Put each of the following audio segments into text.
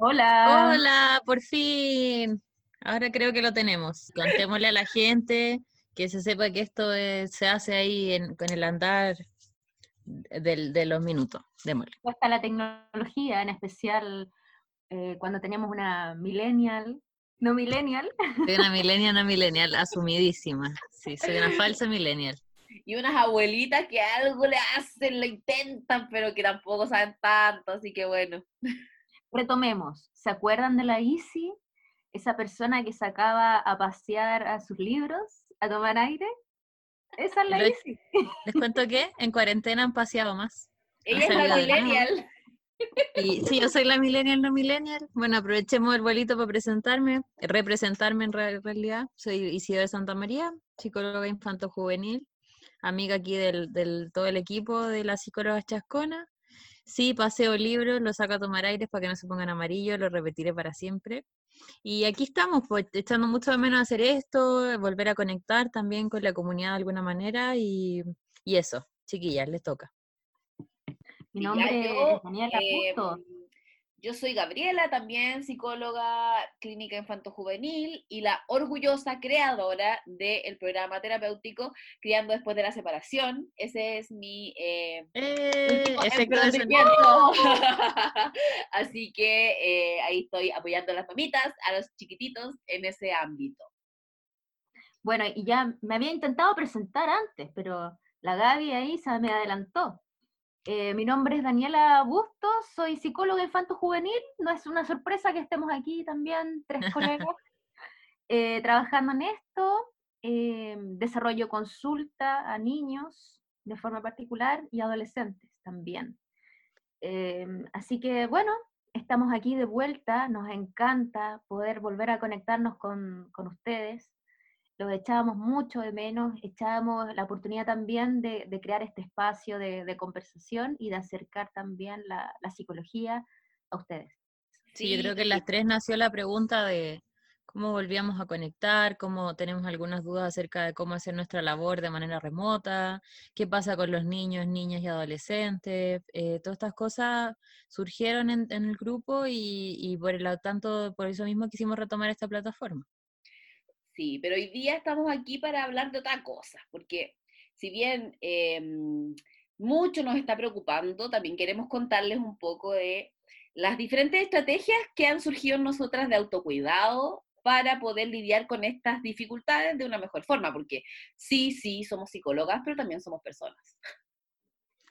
Hola. Hola, por fin. Ahora creo que lo tenemos. Contémosle a la gente que se sepa que esto es- se hace ahí en, con el andar del- de los minutos. Démosle. Cuesta la tecnología, en especial eh, cuando teníamos una millennial, no millennial, Soy una millennial, no millennial, asumidísima. Sí, soy una falsa millennial. Y unas abuelitas que algo le hacen, lo intentan, pero que tampoco saben tanto, así que bueno. Retomemos. ¿Se acuerdan de la Isi? Esa persona que sacaba a pasear a sus libros, a tomar aire. Esa es la Pero- Isi. ¿Les cuento qué? En cuarentena han paseado más. Ella es la millennial. Y sí, yo soy la millennial, no millennial. Bueno, aprovechemos el vuelito para presentarme, representarme en re- realidad. Soy Isidora Santa María, psicóloga infanto-juvenil, amiga aquí del, del todo el equipo de la psicóloga Chascona. Sí, paseo libros, los saco a tomar aires para que no se pongan amarillos, lo repetiré para siempre. Y aquí estamos, pues, echando mucho de menos hacer esto, volver a conectar también con la comunidad de alguna manera y, y eso, chiquillas, les toca. Mi ya nombre yo, es Daniela eh, Bustos. Yo soy Gabriela, también psicóloga clínica infanto-juvenil y la orgullosa creadora del programa terapéutico Criando después de la separación. Ese es mi eh, ¡Eh! emprendimiento. Así que eh, ahí estoy apoyando a las mamitas, a los chiquititos en ese ámbito. Bueno, y ya me había intentado presentar antes, pero la Gaby ahí se me adelantó. Eh, mi nombre es Daniela Bustos, soy psicóloga infanto-juvenil. No es una sorpresa que estemos aquí también, tres colegas, eh, trabajando en esto. Eh, desarrollo consulta a niños de forma particular y adolescentes también. Así que bueno, estamos aquí de vuelta. Nos encanta poder volver a conectarnos con, con ustedes los echábamos mucho de menos, echábamos la oportunidad también de, de crear este espacio de, de conversación y de acercar también la, la psicología a ustedes. Sí, yo creo que en las tres nació la pregunta de cómo volvíamos a conectar, cómo tenemos algunas dudas acerca de cómo hacer nuestra labor de manera remota, qué pasa con los niños, niñas y adolescentes. eh, todas estas cosas surgieron en, en el grupo y, y por el tanto, por eso mismo quisimos retomar esta plataforma. Sí, pero hoy día estamos aquí para hablar de otra cosa, porque si bien eh, mucho nos está preocupando, también queremos contarles un poco de las diferentes estrategias que han surgido en nosotras de autocuidado para poder lidiar con estas dificultades de una mejor forma, porque sí, sí, somos psicólogas, pero también somos personas.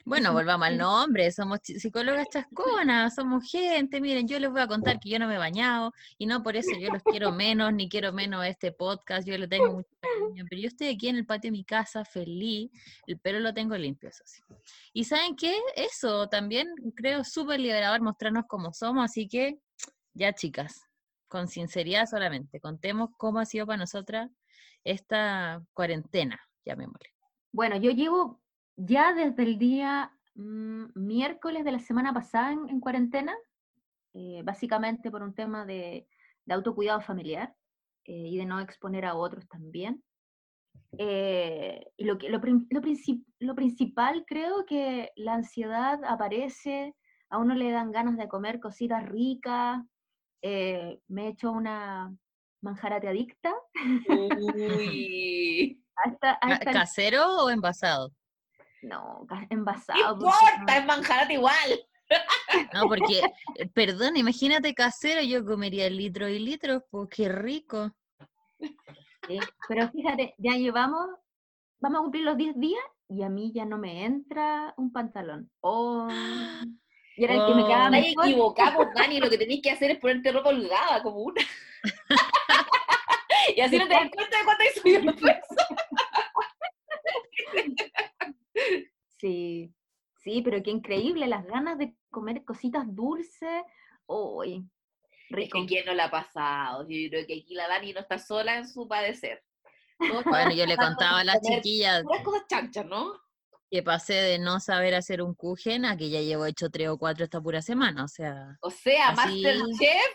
Bueno, volvamos al nombre, somos psicólogas chasconas, somos gente, miren, yo les voy a contar que yo no me he bañado y no por eso yo los quiero menos, ni quiero menos este podcast, yo le tengo mucho cariño, pero yo estoy aquí en el patio de mi casa feliz, el pelo lo tengo limpio, eso sí. Y ¿saben qué? Eso también creo súper liberador mostrarnos cómo somos, así que ya chicas, con sinceridad solamente, contemos cómo ha sido para nosotras esta cuarentena, llamémosle. Bueno, yo llevo ya desde el día mm, miércoles de la semana pasada en, en cuarentena, eh, básicamente por un tema de, de autocuidado familiar eh, y de no exponer a otros también. Eh, y lo, que, lo, lo princip- lo principal creo que la ansiedad aparece, a uno le dan ganas de comer cositas ricas, eh, me he hecho una manjarate adicta, Uy, hasta, hasta ¿Casero o envasado? No, no envasado. porque importa, no- es manjarate igual. No, porque, eh, perdón, imagínate casero, yo comería litros y litros, pues qué rico. Sí, pero fíjate, ya llevamos, vamos a cumplir los 10 días y a mí ya no me entra un pantalón. Oh, y era el que me quedaba Oh. Estás mejor. equivocado, Dani, lo que tenéis que hacer es ponerte ropa holgada, como una. y así no te das cuenta de cuánto hay subido el peso. Sí, sí, pero qué increíble, las ganas de comer cositas dulces. Uy, Es rico. que quién no la ha pasado. Yo creo que aquí la Dani no está sola en su padecer. Bueno, yo le contaba a las chiquillas cosas chanchas, ¿no? que pasé de no saber hacer un kuchen a que ya llevo hecho tres o cuatro esta pura semana, o sea, O sea, Así- Masterchef,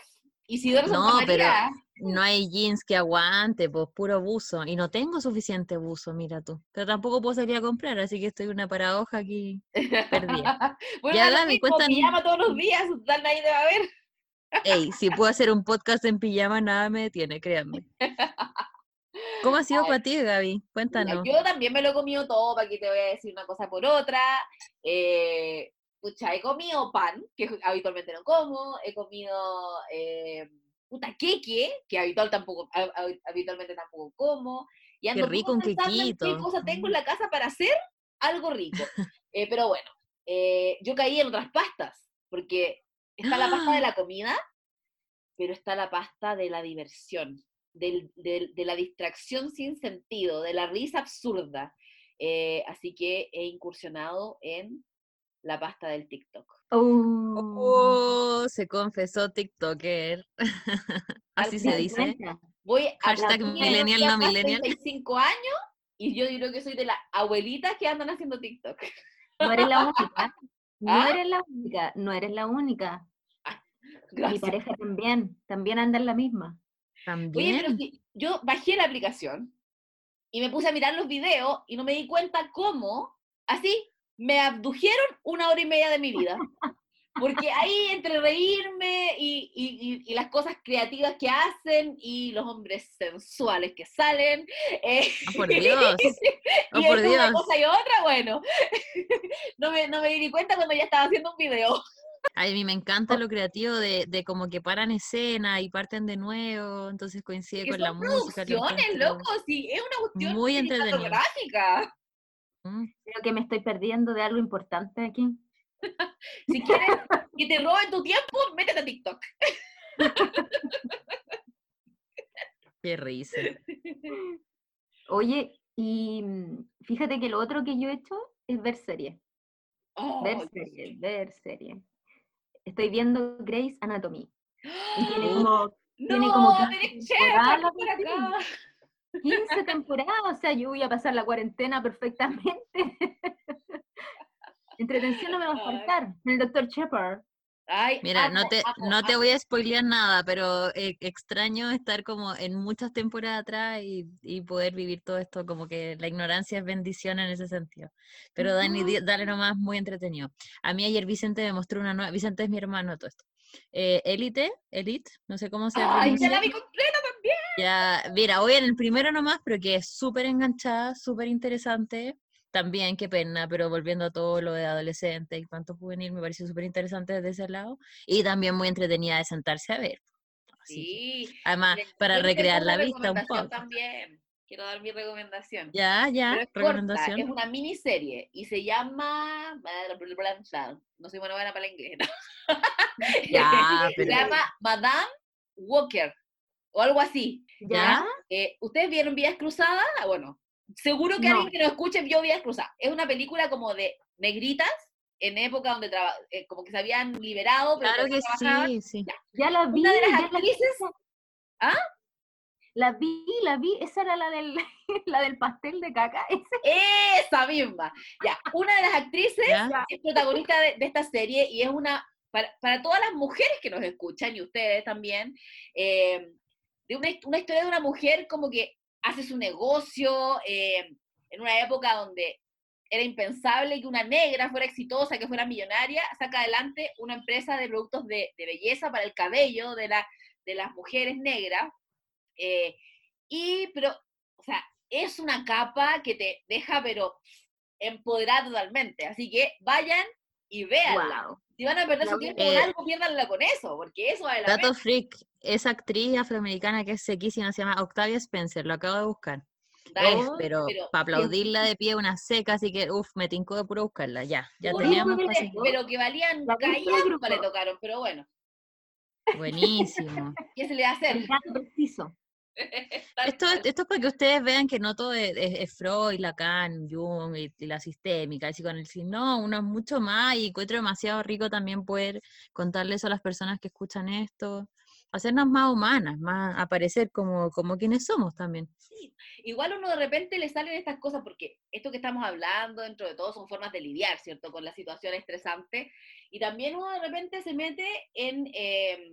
Isidoro No, Santa pero- María. No hay jeans que aguante, pues puro buzo, y no tengo suficiente buzo, mira tú, pero tampoco puedo salir a comprar, así que estoy una paradoja aquí perdida. bueno, Ya, da pijama todos los días, tal nadie te va a ver. Ey, si puedo hacer un podcast en pijama, nada me detiene, créanme. ¿Cómo ha sido para ti, Gaby? Mira, Cuéntanos. Yo también me lo he comido todo, para que te voy a decir una cosa por otra. Eh, pucha, he comido pan, que habitualmente no como, he comido eh, puta queque, que habitual tampoco, hab- hab- habitualmente tampoco como. Y ando rico como un quequito. ¿Qué cosa tengo en la casa para hacer algo rico? Eh, pero bueno, eh, yo caí en otras pastas, porque está la pasta de la comida, pero está la pasta de la diversión, del- del- de la distracción sin sentido, de la risa absurda. Eh, así que he incursionado en la pasta del TikTok. Oh, Oh, se confesó TikToker. Así se dice. cuenta. Voy a Hashtag la millennial, tengo no millennial. 35 años y yo digo que soy de las abuelitas que andan haciendo TikTok. No eres la única. No ¿Ah? eres la única. No eres la única. Mi Gracias. pareja también. También anda en la misma. Oye, pero También. si yo bajé la aplicación y me puse a mirar los videos y no me di cuenta cómo, así, me abdujeron una hora y media de mi vida. Porque ahí entre reírme y, y- y- y las cosas creativas que hacen y los hombres sensuales que salen. eh, Oh, por Dios. Oh, y por entre una Dios. cosa y otra, bueno, no me, no me di cuenta cuando ya estaba haciendo un video. A mí me encanta lo creativo de, de como que paran escena y parten de nuevo, entonces coincide Que con la son música. lo producciones, loco, sí, es una cuestión muy cinematográfica. Mm. Creo que me estoy perdiendo de algo importante aquí. Si quieres que te roben tu tiempo, métete a TikTok. Qué risa. Oye, y mm, fíjate que lo otro que yo he hecho es ver series. Ver Ay, series, ver series. Estoy viendo Grey's Anatomy. Y tiene Oh. como tiene no, como 15 Derek temporadas Shepard, la por acá. cuestión. 15 temporadas, o sea, yo voy a pasar la cuarentena perfectamente. Entretención no me va a faltar. El doctor Shepard. Ay, Mira, no amo, te, amo, no te amo. voy a spoilear nada, pero eh, extraño estar como en muchas temporadas atrás y, y poder vivir todo esto, como que la ignorancia es bendición en ese sentido. Pero Dani, di- dale nomás, muy entretenido. A mí ayer Vicente me mostró una nueva, Vicente es mi hermano, todo esto. Eh, Élite, Elite, no sé cómo se Ay, ya la vi completa. Ya, mira, voy en el primero nomás, pero que es súper enganchada, súper interesante. También, qué pena, pero volviendo a todo lo de adolescente y cuanto juvenil, me pareció súper interesante desde ese lado. Y también muy entretenida de sentarse a ver. Así que, Sí. además, para recrear la vista un poco. También. Quiero dar mi recomendación. Ya, ya, es corta, recomendación. es una miniserie y se llama. No soy buena, buena para el inglés. ¿no? Ya, se pero- llama Madame Walker o algo así. ¿Ya? Eh, ¿Ustedes vieron Vías Cruzadas? Ah, Bueno, seguro que No. alguien que nos escuche vio Vías Cruzadas. Es una película como de negritas en época donde traba- eh, como que se habían liberado, pero Claro que trabajaban. sí, sí. Ya la vi. Una de las ya la- actrices- ¿Ah? La vi, la vi. Esa era la del, la del pastel de caca. Ese. Esa misma. Ya, una de las actrices ¿Ya? es protagonista de, de esta serie y es una, para, para todas las mujeres que nos escuchan y ustedes también, eh, de una, una historia de una mujer como que hace su negocio eh, en una época donde era impensable que una negra fuera exitosa, que fuera millonaria, saca adelante una empresa de productos de, de belleza para el cabello de, la, de las mujeres negras. eh, y, pero, o sea, es una capa que te deja, pero empoderada totalmente. Así que vayan y véanla. Wow. Si van a perder su tiempo con Eh, algo, piérdanla con eso, porque eso vale la pena. Dato freak, esa actriz afroamericana que es sequísima se llama Octavia Spencer, lo acabo de buscar. Dale, Uf, pero, pero- para aplaudirla de pie una seca, así que uff, me tincó de puro buscarla. Ya, ya Uy, teníamos pero- que valían callampa grupo. le tocaron, pero bueno, Buenísimo. ¿qué se le va a hacer? El dato preciso. Esto, esto es para que ustedes vean que no todo es, es- Freud, Lacan, Jung y, y la sistémica, el psicoanálisis. No, uno es mucho más y encuentro demasiado rico también poder contarle eso a las personas que escuchan esto, hacernos más humanas, más aparecer como, como quienes somos también. Sí, igual uno de repente le salen estas cosas porque esto que estamos hablando dentro de todo son formas de lidiar, ¿cierto? Con la situación estresante y también uno de repente se mete en, eh,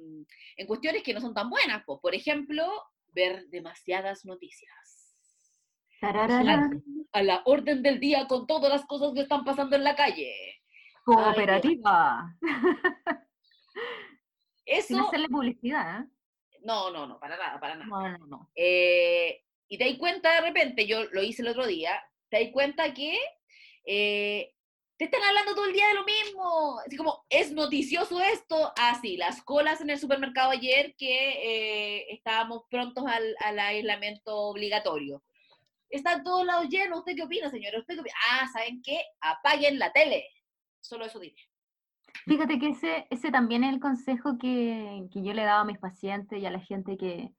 en cuestiones que no son tan buenas, pues, por ejemplo, ver demasiadas noticias. A la orden del día con todas las cosas que están pasando en la calle. Cooperativa. Sin Eso, hacerle publicidad, ¿eh? no, no, no, para nada, para nada. No, no, no. Eh, y te das cuenta de repente, yo lo hice el otro día, te das cuenta que eh, te están hablando todo el día de lo mismo. Así como, es noticioso esto. Ah, sí, las colas en el supermercado ayer que eh, estábamos prontos al, al aislamiento obligatorio. Están todos lados llenos. ¿Usted qué opina, señora? ¿Usted qué opina? Ah, ¿saben qué? Apaguen la tele. Solo eso dije. Fíjate que ese, ese también es el consejo que, que yo le he dado a mis pacientes y a la gente que,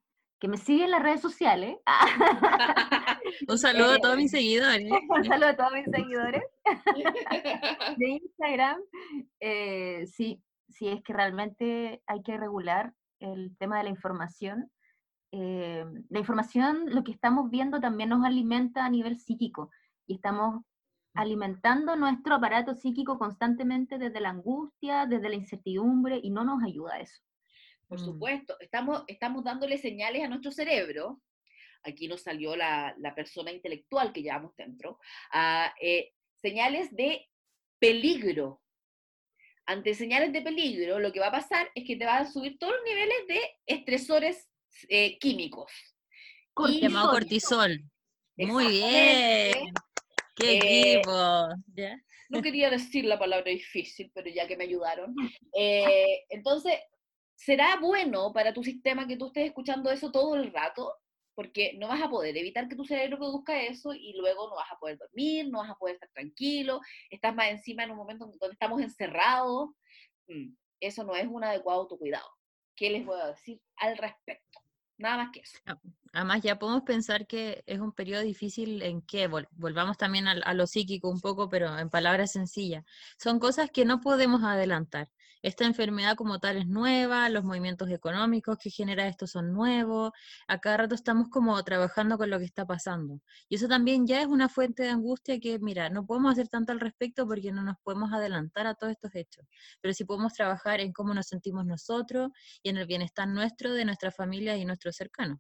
que me sigue en las redes sociales. Un saludo a todos Eh, mis seguidores. Un saludo a todos mis seguidores de Instagram. Eh, sí, sí, es que realmente hay que regular el tema de la información. Eh, la información, lo que estamos viendo también nos alimenta a nivel psíquico y estamos alimentando nuestro aparato psíquico constantemente desde la angustia, desde la incertidumbre y no nos ayuda eso. Por Mm. supuesto, estamos, estamos dándole señales a nuestro cerebro. Aquí nos salió la, la persona intelectual que llevamos dentro. a, eh, señales de peligro. Ante señales de peligro, lo que va a pasar es que te van a subir todos los niveles de estresores eh, químicos. Llamado cortisol. Muy bien. ¡Qué Eh, equipo! ¿Ya? No quería decir la palabra difícil, pero ya que me ayudaron. Eh, entonces, ¿será bueno para tu sistema que tú estés escuchando eso todo el rato? Porque no vas a poder evitar que tu cerebro produzca eso y luego no vas a poder dormir, no vas a poder estar tranquilo, estás más encima en un momento donde estamos encerrados. Mm, Eso no es un adecuado autocuidado. ¿Qué les voy a decir al respecto? Nada más que eso. Además, ya podemos pensar que es un periodo difícil en que vol- volvamos también al- a, lo psíquico un poco, pero en palabras sencillas. Son cosas que no podemos adelantar. Esta enfermedad como tal es nueva, los movimientos económicos que genera esto son nuevos, a cada rato estamos como trabajando con lo que está pasando. Y eso también ya es una fuente de angustia que, mira, no podemos hacer tanto al respecto porque no nos podemos adelantar a todos estos hechos, pero sí podemos trabajar en cómo nos sentimos nosotros y en el bienestar nuestro, de nuestra familia y nuestros cercanos.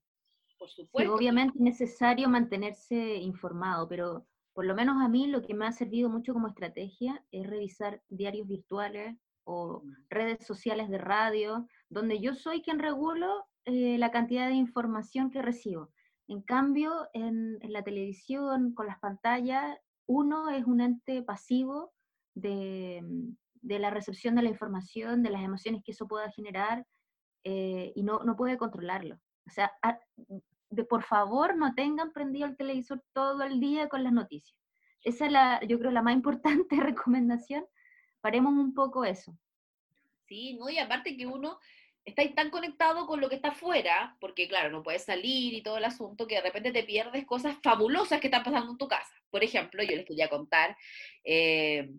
Por Sí, obviamente es necesario mantenerse informado, pero por lo menos a mí lo que me ha servido mucho como estrategia es revisar diarios virtuales o redes sociales de radio, donde yo soy quien regulo eh, la cantidad de información que recibo. En cambio, en, en la televisión, con las pantallas, uno es un ente pasivo de, mm, de la recepción de la información, de las emociones que eso pueda generar, eh, y no, no puede controlarlo. O sea, a- de, por favor no tengan prendido el televisor todo el día con las noticias. Esa es la, yo creo, la más importante recomendación. Paremos un poco eso. Sí, ¿no? Y aparte que uno está tan conectado con lo que está afuera, porque claro, no puedes salir y todo el asunto, que de repente te pierdes cosas fabulosas que están pasando en tu casa. Por ejemplo, yo les quería contar, eh,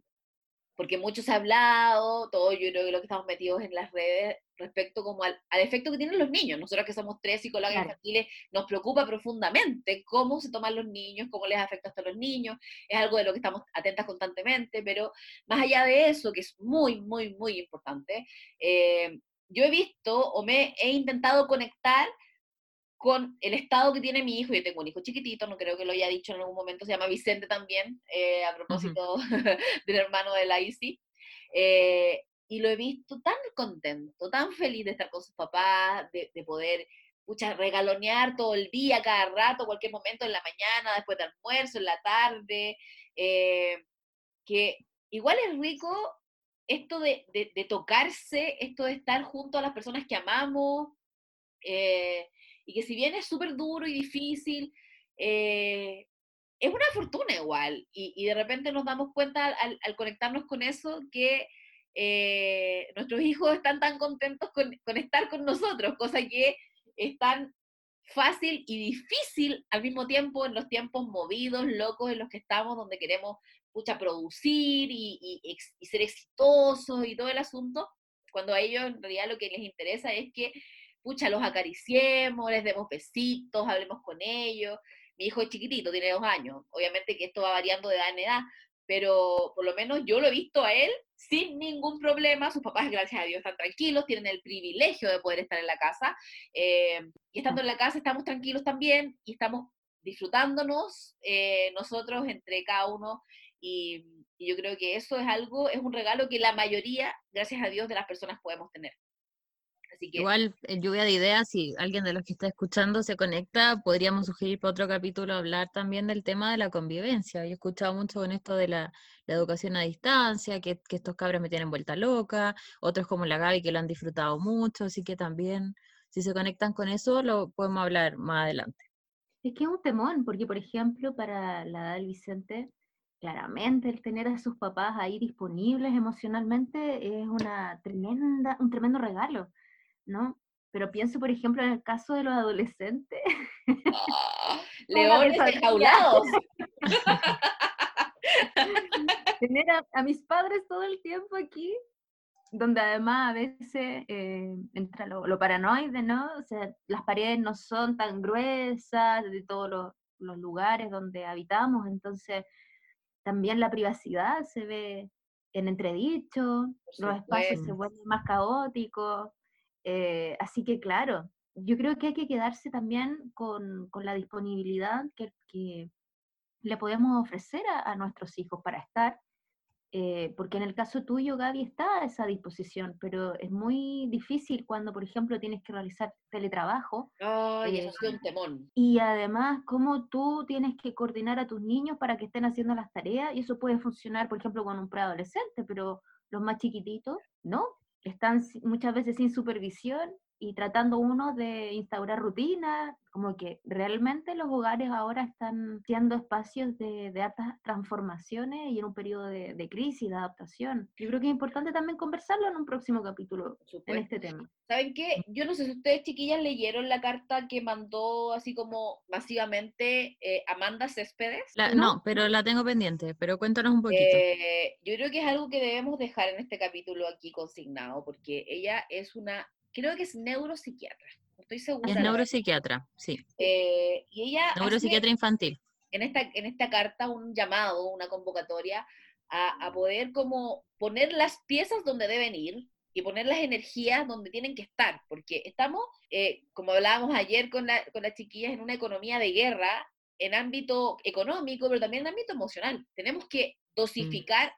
porque mucho se ha hablado, todo yo creo que lo que estamos metidos en las redes respecto como al, al efecto que tienen los niños. Nosotros que somos tres psicólogas Claro. infantiles, nos preocupa profundamente cómo se toman los niños, cómo les afecta hasta los niños. Es algo de lo que estamos atentas constantemente, pero más allá de eso, que es muy, muy, muy importante, eh, yo he visto o me he intentado conectar con el estado que tiene mi hijo. Yo tengo un hijo chiquitito, no creo que lo haya dicho en algún momento, se llama Vicente también, eh, a propósito del hermano de la Isi. Eh, y lo he visto tan contento, tan feliz de estar con sus papás, de, de poder pucha, regalonear todo el día, cada rato, cualquier momento, en la mañana, después de almuerzo, en la tarde, eh, que igual es rico esto de, de- de tocarse, esto de estar junto a las personas que amamos, eh, y que si bien es súper duro y difícil, eh, es una fortuna igual, y, de repente nos damos cuenta al, conectarnos con eso que eh, nuestros hijos están tan contentos con, estar con nosotros, cosa que es tan fácil y difícil al mismo tiempo en los tiempos movidos, locos en los que estamos, donde queremos producir y ser exitosos y todo el asunto, cuando a ellos en realidad lo que les interesa es que, pucha, los acariciemos, les demos besitos, hablemos con ellos. Mi hijo es chiquitito, tiene dos años. Obviamente que esto va variando de edad en edad, pero por lo menos yo lo he visto a él sin ningún problema. Sus papás, gracias a Dios, están tranquilos, tienen el privilegio de poder estar en la casa. eh, y estando en la casa estamos tranquilos también y estamos disfrutándonos eh, nosotros entre cada uno. Y, y yo creo que eso es algo, es un regalo que la mayoría, gracias a Dios, de las personas podemos tener. Así que Igual, en lluvia de ideas, si alguien de los que está escuchando se conecta, podríamos sugerir para otro capítulo hablar también del tema de la convivencia. Yo he escuchado mucho con esto de la, la educación a distancia, que, que estos cabros me tienen vuelta loca, otros como la Gaby que lo han disfrutado mucho, así que también, si se conectan con eso, lo podemos hablar más adelante. Es que es un temón, porque por ejemplo, para la edad del Vicente, claramente el tener a sus papás ahí disponibles emocionalmente es una tremenda, un tremendo regalo, ¿no? Pero pienso, por ejemplo, en el caso de los adolescentes. Una leones enjaulados. tener a, a mis padres todo el tiempo aquí, donde además a veces eh, entra lo, lo paranoide, ¿no? O sea, las paredes no son tan gruesas de todos los, los lugares donde habitamos, entonces también la privacidad se ve en entredicho, los espacios se vuelven más caóticos, eh, así que claro, yo creo que hay que quedarse también con, con la disponibilidad que, que le podemos ofrecer a, a nuestros hijos para estar, eh, porque en el caso tuyo, Gaby, está a esa disposición, pero es muy difícil cuando, por ejemplo, tienes que realizar teletrabajo Ay, eso Eh, ha sido un temón. y además cómo tú tienes que coordinar a tus niños para que estén haciendo las tareas, y eso puede funcionar, por ejemplo, con un preadolescente, pero los más chiquititos, no, están muchas veces sin supervisión y tratando uno de instaurar rutinas, como que realmente los hogares ahora están siendo espacios de, de altas transformaciones y en un periodo de, de crisis, de adaptación. Yo creo que es importante también conversarlo en un próximo capítulo en este tema. ¿Saben qué? Yo no sé si ustedes, chiquillas, leyeron la carta que mandó así como masivamente eh, Amanda Céspedes. La- ¿No? no, pero la tengo pendiente, pero cuéntanos un poquito. Eh, yo creo que es algo que debemos dejar en este capítulo aquí consignado, porque ella es una, creo que es neuropsiquiatra, no estoy segura. es neuropsiquiatra, sí, Eh, y ella neuropsiquiatra infantil. en esta, en esta carta un llamado, una convocatoria a, a poder como poner las piezas donde deben ir y poner las energías donde tienen que estar, porque estamos, eh, como hablábamos ayer con, la, con las chiquillas, en una economía de guerra en ámbito económico, pero también en ámbito emocional. Tenemos que dosificar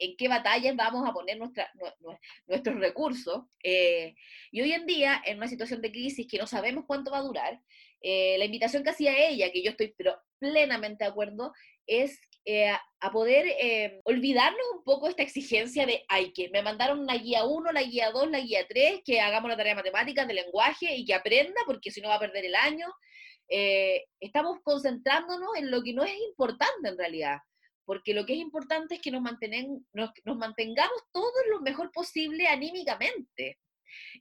en qué batallas vamos a poner nuestra, nue- nue- nuestros recursos. eh, y hoy en día, en una situación de crisis que no sabemos cuánto va a durar, eh, la invitación que hacía ella, que yo estoy pero plenamente de acuerdo, es eh, a- poder eh, olvidarnos un poco esta exigencia de, ay, que me mandaron la guía 1, la guía 2, la guía 3, que hagamos la tarea de matemáticas, de lenguaje y que aprenda, porque si no va a perder el año. Eh, estamos concentrándonos en lo que no es importante en realidad, porque lo que es importante es que nos, mantenen, nos, nos mantengamos todos lo mejor posible anímicamente.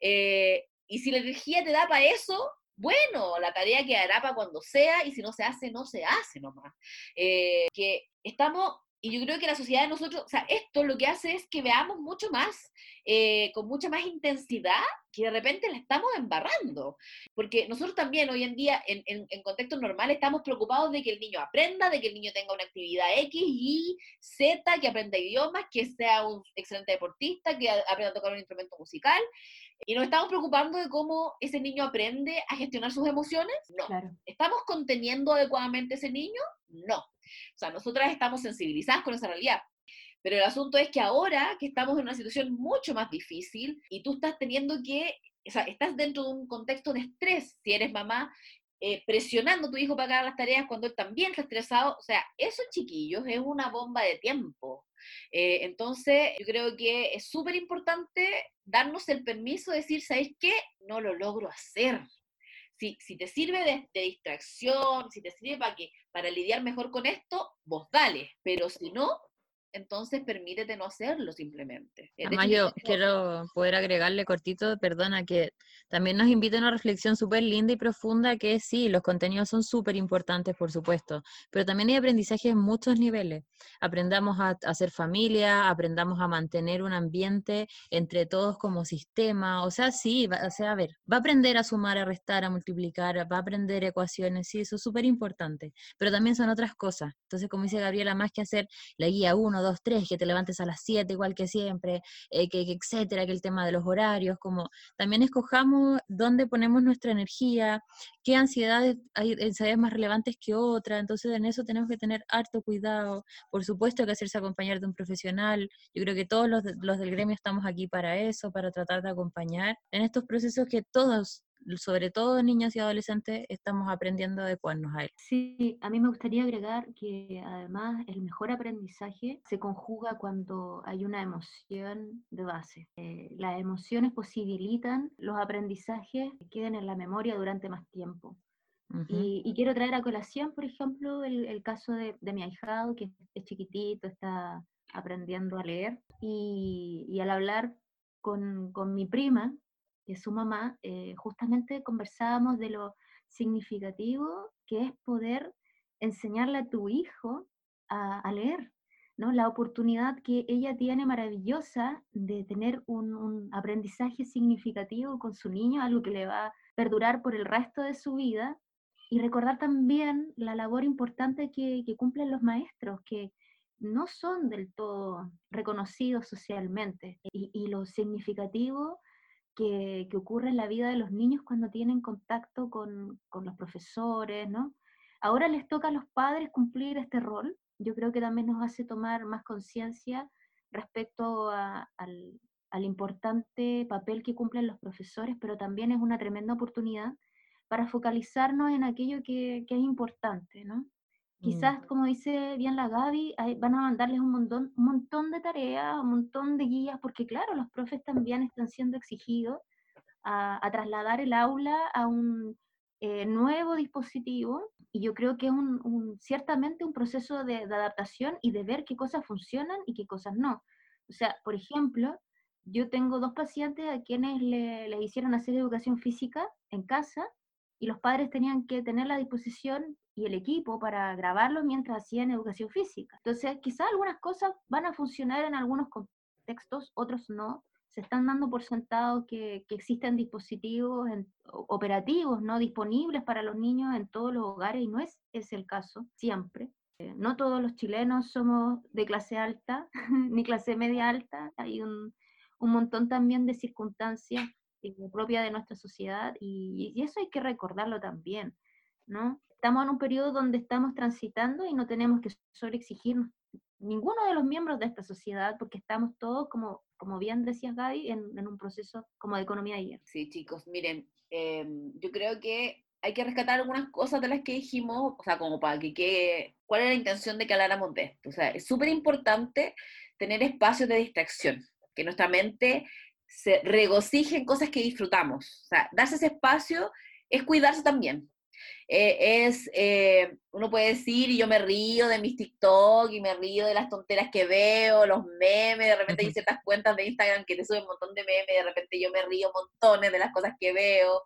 Eh, y si la energía te da para eso, bueno, la tarea quedará para cuando sea, y si no se hace, no se hace nomás. Eh, que estamos, y yo creo que la sociedad de nosotros, o sea, esto lo que hace es que veamos mucho más, eh, con mucha más intensidad, que de repente la estamos embarrando. Porque nosotros también hoy en día, en, en, en contextos normales, estamos preocupados de que el niño aprenda, de que el niño tenga una actividad X, Y, Z, que aprenda idiomas, que sea un excelente deportista, que aprenda a tocar un instrumento musical. Y nos estamos preocupando de cómo ese niño aprende a gestionar sus emociones. No. Claro. ¿Estamos conteniendo adecuadamente a ese niño? No. O sea, nosotras estamos sensibilizadas con esa realidad. Pero el asunto es que ahora que estamos en una situación mucho más difícil y tú estás teniendo que, o sea, estás dentro de un contexto de estrés, si eres mamá, eh, presionando a tu hijo para hacer las tareas cuando él también está estresado, o sea, eso chiquillos es una bomba de tiempo. Eh, entonces, yo creo que es súper importante darnos el permiso de decir, ¿sabes qué? No lo logro hacer si, si te sirve de, de distracción, si te sirve para, que, para lidiar mejor con esto, vos dale. Pero si no, entonces permítete no hacerlo simplemente. Eh, de Además, hecho, yo quiero poder agregarle cortito, perdona, que también nos invita a una reflexión súper linda y profunda, que sí, los contenidos son súper importantes, por supuesto, pero también hay aprendizaje en muchos niveles. Aprendamos a a hacer familia, aprendamos a mantener un ambiente entre todos como sistema, o sea, sí, va, o sea, a ver, va a aprender a sumar, a restar, a multiplicar, va a aprender ecuaciones, sí, eso es súper importante, pero también son otras cosas. Entonces, como dice Gabriela, más que hacer la guía 1, 1, 2, 3, que te levantes a las 7 igual que siempre, eh, que, etcétera, que el tema de los horarios, como también escojamos dónde ponemos nuestra energía, qué ansiedades hay ansiedades más relevantes que otras, entonces en eso tenemos que tener harto cuidado, por supuesto que hacerse acompañar de un profesional, yo creo que todos los, los del gremio estamos aquí para eso, para tratar de acompañar en estos procesos que todos sobre todo niños y adolescentes, estamos aprendiendo a adecuarnos a él. Sí, a mí me gustaría agregar que además el mejor aprendizaje se conjuga cuando hay una emoción de base. Eh, las emociones posibilitan los aprendizajes que queden en la memoria durante más tiempo. y, quiero traer a colación, por ejemplo, el, caso de, mi ahijado, que es chiquitito, está aprendiendo a leer, y, y al hablar con, con mi prima, que su mamá, eh, justamente conversábamos de lo significativo que es poder enseñarle a tu hijo a, leer, ¿no? La oportunidad que ella tiene maravillosa de tener un, aprendizaje significativo con su niño, algo que le va a perdurar por el resto de su vida, y recordar también la labor importante que, cumplen los maestros, que no son del todo reconocidos socialmente, y, y lo significativo que, ocurre en la vida de los niños cuando tienen contacto con, los profesores, ¿no? Ahora les toca a los padres cumplir este rol. Yo creo que también nos hace tomar más conciencia respecto al, importante papel que cumplen los profesores, pero también es una tremenda oportunidad para focalizarnos en aquello que, que es importante, ¿no? Mm. Quizás, como dice bien la Gaby, van a mandarles un montón, un montón de tareas, un montón de guías, porque claro, los profes también están siendo exigidos a, trasladar el aula a un eh, nuevo dispositivo y yo creo que es un, ciertamente un proceso de, adaptación y de ver qué cosas funcionan y qué cosas no. O sea, por ejemplo, yo tengo dos pacientes a quienes le hicieron hacer educación física en casa y los padres tenían que tener la disposición y el equipo para grabarlo mientras hacían educación física. Entonces, quizás algunas cosas van a funcionar en algunos contextos, otros no. Se están dando por sentado que, existen dispositivos operativos no disponibles para los niños en todos los hogares y no es ese el caso siempre. Eh, no todos los chilenos somos de clase alta ni clase media alta. Hay un, un montón también de circunstancias eh, propias de nuestra sociedad y, y, eso hay que recordarlo también, ¿no? Estamos en un periodo donde estamos transitando y no tenemos que sobreexigirnos ninguno de los miembros de esta sociedad, porque estamos todos, como, como bien decías Gaby, en, un proceso como de economía ayer. Sí, chicos, miren, em, yo creo que hay que rescatar algunas cosas de las que dijimos, o sea, como para que, que cuál es la intención de que habláramos de esto. O sea, es súper importante tener espacios de distracción, que nuestra mente se regocije en cosas que disfrutamos. O sea, darse ese espacio es cuidarse también. Eh, es, eh, uno puede decir, y yo me río de mis TikTok y me río de las tonteras que veo, los memes, de repente hay ciertas cuentas de Instagram que te suben un montón de memes, de repente yo me río montones de las cosas que veo,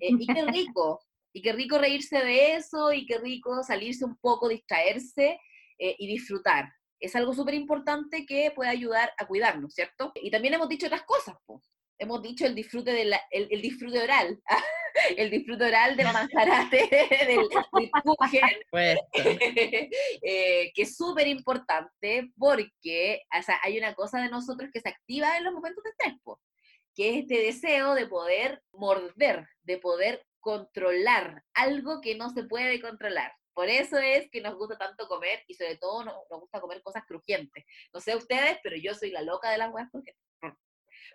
eh, y qué rico, y qué rico reírse de eso, y qué rico salirse un poco, distraerse y disfrutar. Es algo súper importante que puede ayudar a cuidarnos, ¿cierto? Y también hemos dicho otras cosas, pues hemos dicho el disfrute, de el, disfrute oral, el disfrute oral del manjarate, del, del eh, que es súper importante porque hay una cosa de nosotros que se activa en los momentos de estrés, que es este deseo de poder morder, de poder controlar algo que no se puede controlar. Por eso es que nos gusta tanto comer y sobre todo nos, gusta comer cosas crujientes. No sé ustedes, pero yo soy la loca de las huevas crujientes.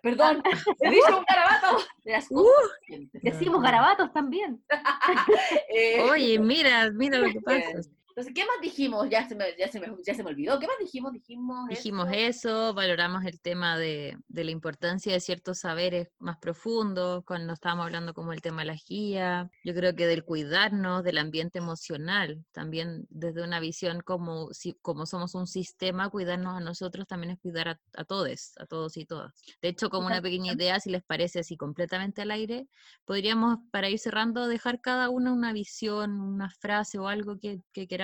Perdón, he dicho un garabato. Uh, decimos garabatos también. Eh, Oye, mira, mira lo que pasa. Entonces, ¿qué más dijimos? Ya se me, ya se me, ya se me olvidó. ¿Qué más dijimos? Dijimos, dijimos eso. valoramos el tema de, de, la importancia de ciertos saberes más profundos, cuando estábamos hablando como el tema de la guía. Yo creo que del cuidarnos, del ambiente emocional, también desde una visión como, si, como somos un sistema, cuidarnos a nosotros también es cuidar a, a todos, a todos y todas. De hecho, como una pequeña idea, si les parece así completamente al aire, podríamos, para ir cerrando, dejar cada uno una visión, una frase o algo que, que queramos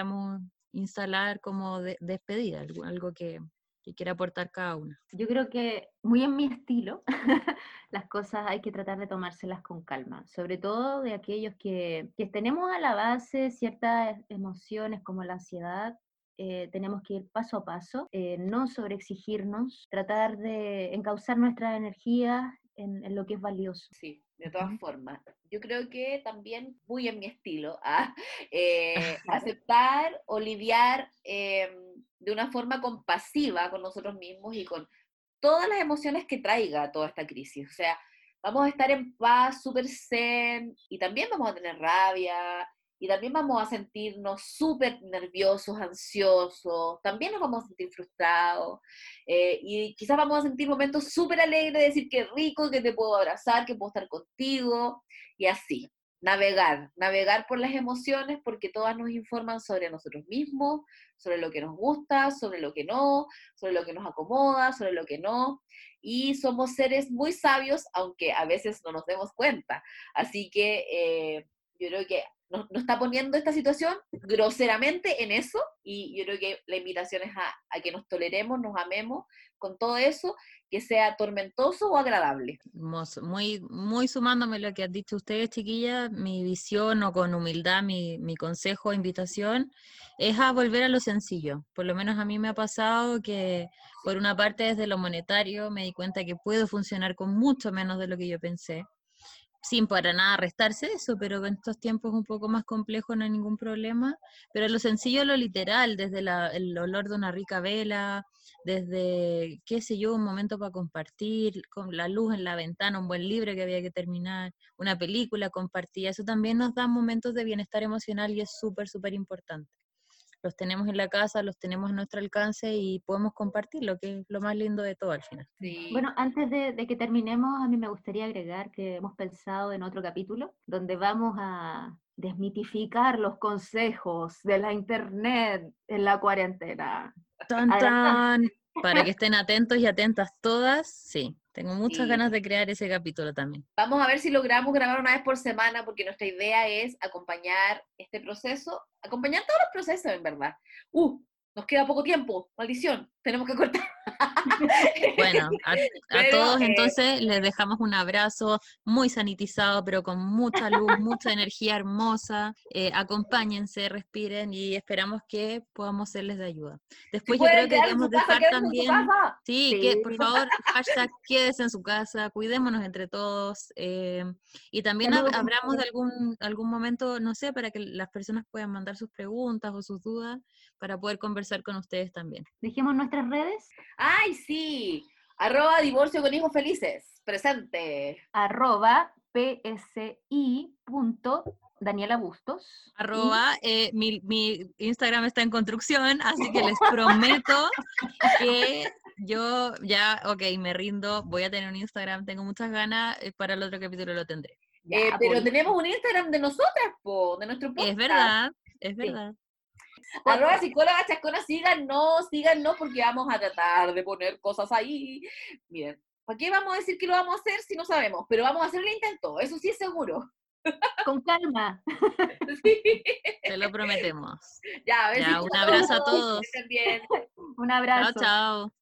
instalar como de, despedida, algo, que, quiera aportar cada uno. Yo creo que muy en mi estilo, las cosas hay que tratar de tomárselas con calma, sobre todo de aquellos que, tenemos a la base ciertas emociones como la ansiedad, eh, tenemos que ir paso a paso, eh, no sobreexigirnos, tratar de encauzar nuestra energía en, en lo que es valioso. Sí, de todas formas. Yo creo que también, muy en mi estilo, ¿ah? eh, aceptar o lidiar em, de una forma compasiva con nosotros mismos y con todas las emociones que traiga toda esta crisis. O sea, vamos a estar en paz, súper zen, y también vamos a tener rabia, y también vamos a sentirnos súper nerviosos, ansiosos, también nos vamos a sentir frustrados, eh, y quizás vamos a sentir momentos súper alegres de decir que rico, que te puedo abrazar, que puedo estar contigo, y así navegar, navegar por las emociones porque todas nos informan sobre nosotros mismos, sobre lo que nos gusta, sobre lo que no, sobre lo que nos acomoda, sobre lo que no. Y somos seres muy sabios, aunque a veces no nos demos cuenta. Así que eh, yo creo que nos, está poniendo esta situación groseramente en eso y yo creo que la invitación es a, a que nos toleremos, nos amemos con todo eso que sea tormentoso o agradable. Muy, muy sumándome lo que han dicho ustedes, chiquillas, mi visión o con humildad, mi, mi consejo, invitación, es a volver a lo sencillo. Por lo menos a mí me ha pasado que, por una parte, desde lo monetario, me di cuenta que puedo funcionar con mucho menos de lo que yo pensé sin para nada restarse eso, pero en estos tiempos un poco más complejos no hay ningún problema. Pero lo sencillo, lo literal, desde el olor de una rica vela, desde, qué sé yo, un momento para compartir, con la luz en la ventana, un buen libro que había que terminar, una película compartida, eso también nos da momentos de bienestar emocional y es súper, súper importante los tenemos en la casa, los tenemos a nuestro alcance y podemos compartir lo que es lo más lindo de todo al final. Bueno, antes de, que terminemos, a mí me gustaría agregar que hemos pensado en otro capítulo donde vamos a desmitificar los consejos de la internet en la cuarentena. Tan, Para que estén atentos y atentas todas, sí. Tengo muchas ganas de crear ese capítulo también. Vamos a ver si logramos grabar una vez por semana, porque nuestra idea es acompañar este proceso, acompañar todos los procesos, en verdad. Uh, nos queda poco tiempo, maldición, tenemos que cortar. Bueno, a, todos eh, entonces les dejamos un abrazo muy sanitizado, pero con mucha luz, mucha energía hermosa. Eh, acompáñense, respiren y esperamos que podamos serles de ayuda. Después yo creo que debemos dejar también, sí, que por favor, hashtag quédese en su casa, cuidémonos entre todos eh, y también hablamos de algún, algún momento, no sé, para que las personas puedan mandar sus preguntas o sus dudas para poder conversar con ustedes también. Dijimos nuestras redes. ¡Ay, sí! Arroba divorcio con hijos felices. Presente. Arroba psi. Daniela Bustos. Arroba, eh, mi, Instagram está en construcción, así que les prometo que yo ya, ok, me rindo, voy a tener un Instagram, tengo muchas ganas, eh, para el otro capítulo lo tendré. Eh, pero pues. tenemos un Instagram de nosotras, po, de nuestro podcast. Es verdad, es verdad. Arroba psicóloga chascona, síganos, síganos, porque vamos a tratar de poner cosas ahí. Miren, ¿para qué vamos a decir que lo vamos a hacer si no sabemos? Pero vamos a hacer el intento, eso sí es seguro. Con calma. Te lo prometemos. Ya, un abrazo a todos. Un abrazo. Chao, chao.